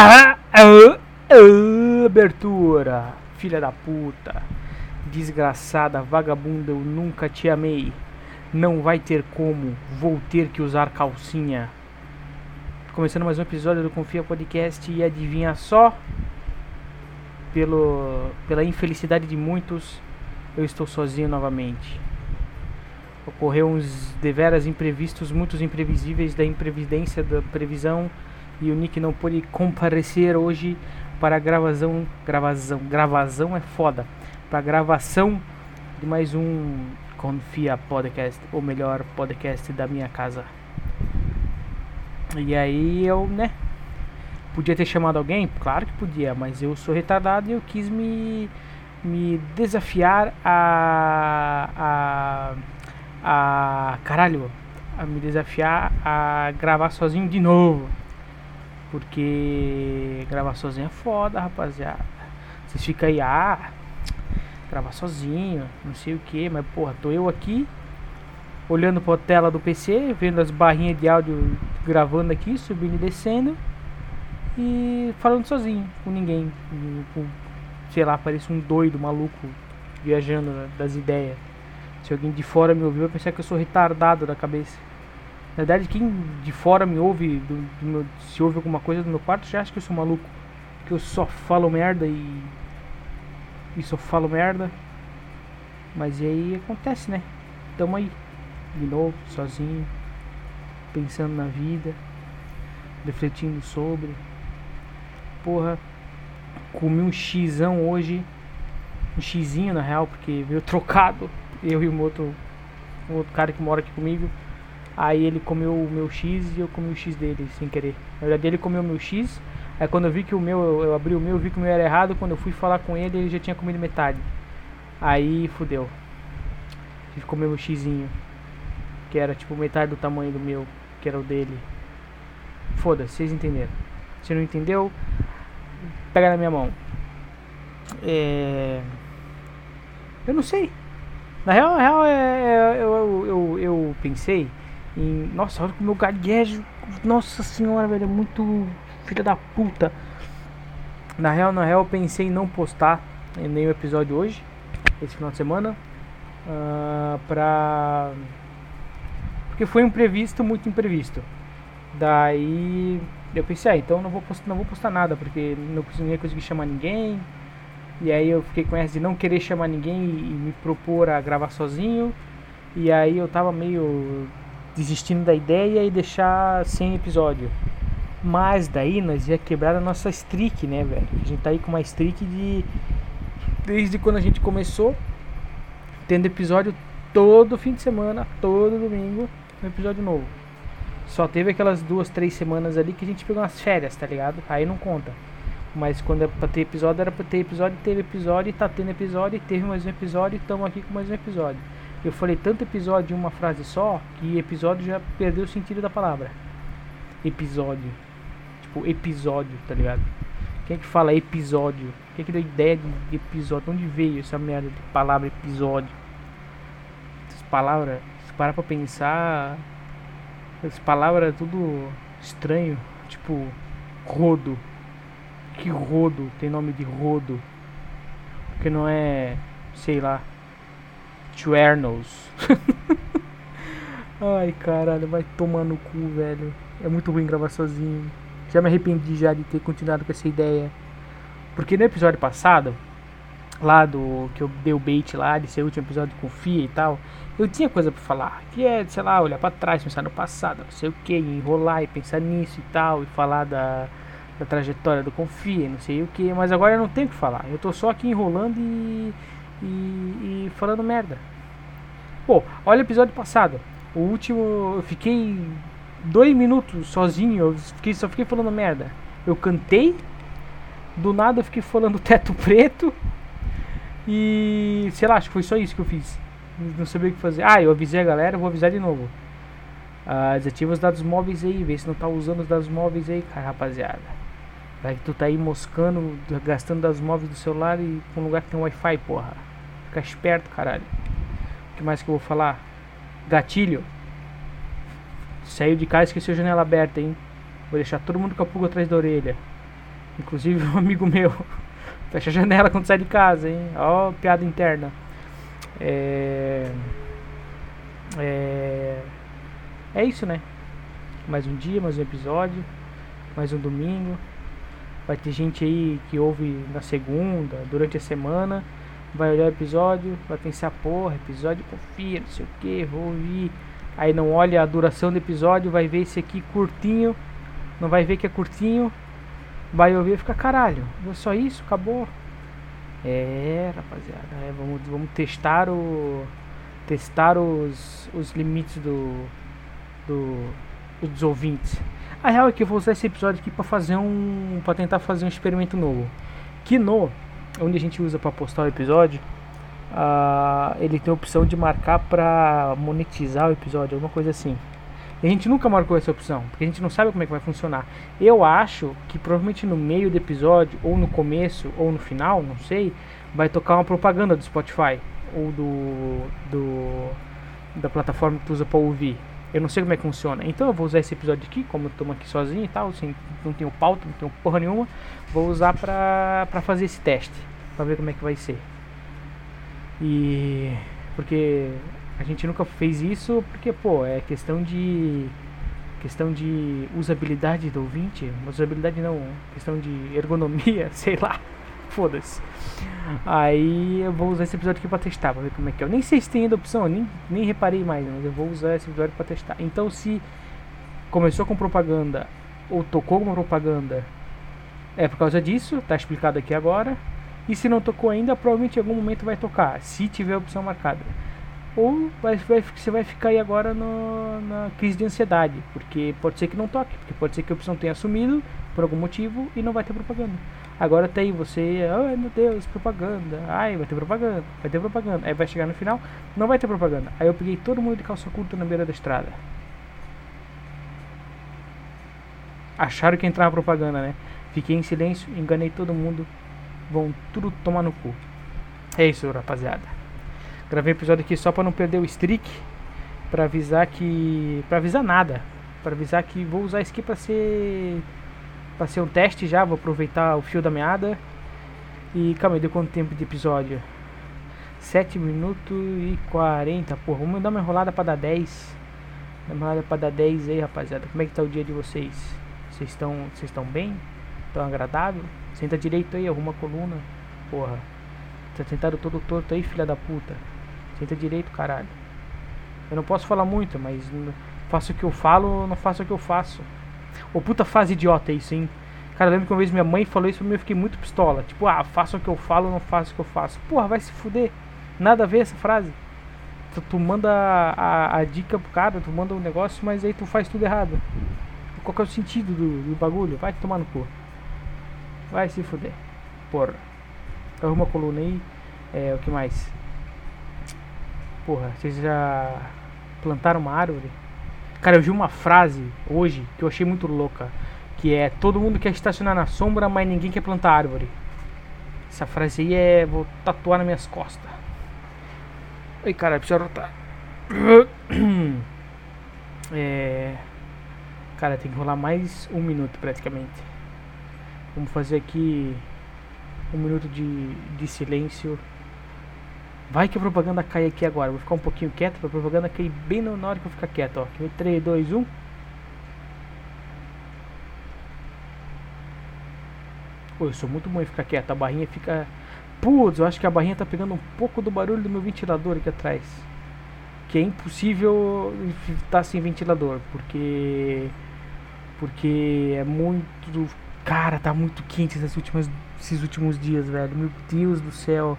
Ah, ah, ah, abertura, filha da puta, desgraçada, vagabunda, eu nunca te amei. Não vai ter como, vou ter que usar calcinha. Começando mais um episódio do Confia Podcast e adivinha só, pelo, pela infelicidade de muitos, eu estou sozinho novamente. Ocorreu uns deveras imprevistos, muitos imprevisíveis da imprevidência, da previsão e o Nick não pôde comparecer hoje para a gravação, gravação, gravação é foda, para a gravação de mais um Confia Podcast, ou melhor, podcast da minha casa. E aí eu, né, podia ter chamado alguém? Claro que podia, mas eu sou retardado e eu quis me, me desafiar a, a, a, caralho, a me desafiar a gravar sozinho de novo. Porque gravar sozinho é foda, rapaziada. Vocês ficam aí, ah, gravar sozinho, não sei o que, mas porra, tô eu aqui olhando pra tela do PC, vendo as barrinhas de áudio gravando aqui, subindo e descendo e falando sozinho, com ninguém. Com, sei lá, parece um doido, maluco, viajando das ideias. Se alguém de fora me ouvir, vai pensar que eu sou retardado da cabeça. Na verdade, quem de fora me ouve, do, do meu, se ouve alguma coisa do meu quarto, já acha que eu sou maluco. Que eu só falo merda e. E só falo merda. Mas e aí acontece, né? Tamo aí. De novo, sozinho. Pensando na vida. Refletindo sobre. Porra. Comi um xizão hoje. Um xizinho na real, porque veio trocado. Eu e um outro, um outro cara que mora aqui comigo. Aí ele comeu o meu X e eu comi o X dele, sem querer. Na verdade, ele comeu o meu X. Aí quando eu vi que o meu, eu, abri o meu, vi que o meu era errado. Quando eu fui falar com ele, ele já tinha comido metade. Aí fudeu. Tive que comer o Xzinho. Que era tipo metade do tamanho do meu, que era o dele. Foda-se, vocês entenderam. Se não entendeu, pega na minha mão. É. Eu não sei. Na real, na real é, é, eu, eu, eu, eu pensei em, nossa, olha como meu gaguejo. Nossa senhora, velho, é muito filha da puta. Na real, na real, eu pensei em não postar nenhum episódio hoje, esse final de semana, uh, pra. Porque foi imprevisto, muito imprevisto. Daí eu pensei, ah, então não vou postar, não vou postar nada, porque não, ia conseguir chamar ninguém. E aí eu fiquei com essa de não querer chamar ninguém e, e me propor a gravar sozinho. E aí eu tava meio desistindo da ideia e deixar sem episódio. Mas daí nós ia quebrar a nossa streak, né, velho? A gente tá aí com uma streak de. Desde quando a gente começou, tendo episódio todo fim de semana, todo domingo, um episódio novo. Só teve aquelas duas, três semanas ali que a gente pegou umas férias, tá ligado? Aí não conta. Mas quando é pra ter episódio, era pra ter episódio, teve episódio, tá tendo episódio, teve mais um episódio, estamos aqui com mais um episódio. Eu falei tanto episódio em uma frase só que episódio já perdeu o sentido da palavra. Episódio. Tipo, episódio, tá ligado? Quem é que fala episódio? Quem é que deu ideia de, episódio? Onde veio essa merda de palavra episódio? Essas palavras, se parar pra pensar, essas palavras é tudo estranho. Tipo, rodo. Que rodo tem nome de rodo? Porque não é, sei lá, Tchernos. Ai, caralho, vai tomar no cu, velho. É muito ruim gravar sozinho. Já me arrependi já de ter continuado com essa ideia. Porque no episódio passado, lá do que eu dei o bait lá, de ser o último episódio de Confia e tal, eu tinha coisa para falar. Que é, sei lá, olhar para trás, pensar no passado, não sei o que, enrolar e pensar nisso e tal, e falar da, da trajetória do Confia, não sei o que. Mas agora eu não tenho o que falar. Eu tô só aqui enrolando e e, e falando merda. Pô, olha o episódio passado. O último, eu fiquei dois minutos sozinho, eu fiquei, só fiquei falando merda. Eu cantei, do nada eu fiquei falando teto preto. E sei lá, acho que foi só isso que eu fiz. Não sabia o que fazer. Ah, eu avisei a galera, vou avisar de novo. Ah, desativa os dados móveis aí, vê se não tá usando os dados móveis aí, cara, rapaziada. Vai que tu tá aí moscando, gastando dados móveis do celular e com um lugar que tem Wi-Fi, porra. Fica esperto, caralho. O que mais que eu vou falar? Gatilho. Saiu de casa e esqueceu a janela aberta, hein? Vou deixar todo mundo com a pulga atrás da orelha. Inclusive um amigo meu. Fecha a janela quando sai de casa, hein? Ó, piada interna. É. É. É isso, né? Mais um dia, mais um episódio. Mais um domingo. Vai ter gente aí que ouve na segunda, durante a semana. Vai olhar o episódio, vai pensar, porra, episódio confia, não sei o que, vou ouvir. Aí não olha a duração do episódio, vai ver esse aqui curtinho. Não vai ver que é curtinho. Vai ouvir e fica caralho. É só isso, acabou. É, rapaziada, é, vamos, vamos testar o. Testar os, os limites do, do. dos ouvintes. A real é que eu vou usar esse episódio aqui para fazer um. para tentar fazer um experimento novo. Que no. Onde a gente usa para postar o episódio. Uh, ele tem a opção de marcar para monetizar o episódio, alguma coisa assim. E a gente nunca marcou essa opção, porque a gente não sabe como é que vai funcionar. Eu acho que provavelmente no meio do episódio, ou no começo, ou no final, não sei, vai tocar uma propaganda do Spotify ou do, do da plataforma que tu usa para ouvir. Eu não sei como é que funciona. Então eu vou usar esse episódio aqui, como eu tô aqui sozinho e tal, assim, não tenho pauta, não tenho porra nenhuma, vou usar pra, pra fazer esse teste, pra ver como é que vai ser. E porque a gente nunca fez isso porque, pô, é questão de questão de usabilidade do ouvinte, usabilidade não, questão de ergonomia, sei lá. Foda-se. Aí eu vou usar esse episódio aqui pra testar, pra ver como é que é. Eu nem sei se tem ainda opção, nem, nem reparei mais, mas eu vou usar esse episódio pra testar. Então se começou com propaganda ou tocou com propaganda, é por causa disso, tá explicado aqui agora. E se não tocou ainda, provavelmente em algum momento vai tocar, se tiver opção marcada. Ou vai, vai, você vai ficar aí agora no, na crise de ansiedade, porque pode ser que não toque, porque pode ser que a opção tenha sumido por algum motivo e não vai ter propaganda. Agora tem você, ai meu Deus, propaganda, ai vai ter propaganda, vai ter propaganda. Aí vai chegar no final, não vai ter propaganda. Aí eu peguei todo mundo de calça curta na beira da estrada. Acharam que entrava propaganda, né? Fiquei em silêncio, enganei todo mundo, vão tudo tomar no cu. É isso, rapaziada. Gravei episódio aqui só para não perder o streak, para avisar que, para avisar nada, para avisar que vou usar isso aqui para ser para ser um teste já, vou aproveitar o fio da meada. E calma aí, deu quanto tempo de episódio? 7 minutos e 40. Porra, vamos dar uma enrolada para dar 10. Uma enrolada para dar 10 aí, rapaziada. Como é que tá o dia de vocês? Vocês estão, vocês estão bem? Tão agradável? Senta direito aí, arruma a coluna. Porra. Tá sentado todo torto aí, filha da puta. Senta direito, caralho. Eu não posso falar muito, mas faço o que eu falo, não faço o que eu faço. Ô puta fase idiota isso, hein? Cara, lembro que uma vez minha mãe falou isso pra mim eu fiquei muito pistola. Tipo, ah, faça o que eu falo, não faço o que eu faço. Porra, vai se fuder. Nada a ver essa frase. Tu, tu manda a, a, a, dica pro cara, tu manda um negócio, mas aí tu faz tudo errado. Qual que é o sentido do, do bagulho? Vai tomar no cu. Vai se fuder. Porra. Arruma a coluna aí. É, o que mais? Porra, vocês já plantaram uma árvore? Cara, eu vi uma frase hoje que eu achei muito louca. Que é todo mundo quer estacionar na sombra, mas ninguém quer plantar árvore. Essa frase aí é. Vou tatuar nas minhas costas. Ai cara, preciso rotar. É. Cara, tem que rolar mais um minuto praticamente. Vamos fazer aqui um minuto de, de silêncio. Vai que a propaganda cai aqui agora. Vou ficar um pouquinho quieto pra propaganda cair bem na hora que eu ficar quieto. Ó. 3, 2, 1. Pô, eu sou muito bom em ficar quieto. A barrinha fica. Putz, eu acho que a barrinha tá pegando um pouco do barulho do meu ventilador aqui atrás. Que é impossível estar sem ventilador. Porque. Porque é muito Cara, tá muito quente essas últimas, esses últimos dias, velho. Meu Deus do céu.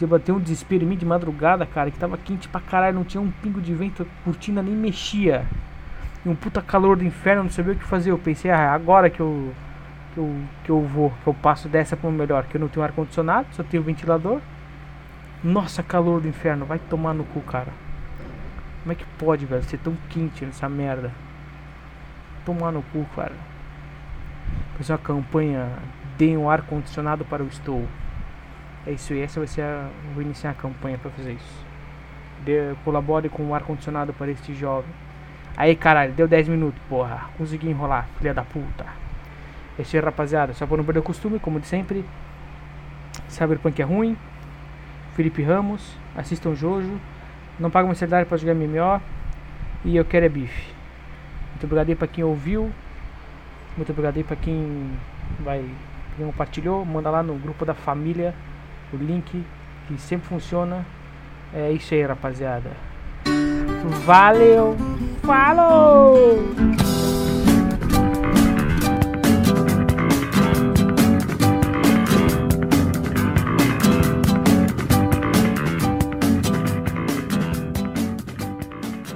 Eu bateu um desespero em mim de madrugada, cara, que tava quente pra caralho, não tinha um pingo de vento, a cortina nem mexia. E um puta calor do inferno, não sabia o que fazer. Eu pensei, ah, agora que eu que eu, que eu vou, que eu passo dessa para melhor, que eu não tenho ar condicionado, só tenho ventilador. Nossa, calor do inferno, vai tomar no cu, cara. Como é que pode, velho, ser tão quente nessa merda? Tomar no cu, cara fazer uma campanha Dê um ar condicionado para o Estou. É isso aí, essa vai ser a. Vou iniciar a campanha para fazer isso. Dê, colabore com o ar condicionado para este jovem. Aí caralho, deu 10 minutos, porra. Consegui enrolar, filha da puta. É isso aí, rapaziada. Só pra não perder o costume, como de sempre. Cyberpunk é ruim. Felipe Ramos. Assistam Jojo. Não paga mensalidade pra jogar MMO. E eu quero é bife. Muito obrigado aí pra quem ouviu. Muito obrigado aí pra quem vai. Quem compartilhou. Manda lá no grupo da família o link que sempre funciona. É isso aí, rapaziada. Valeu! Falou!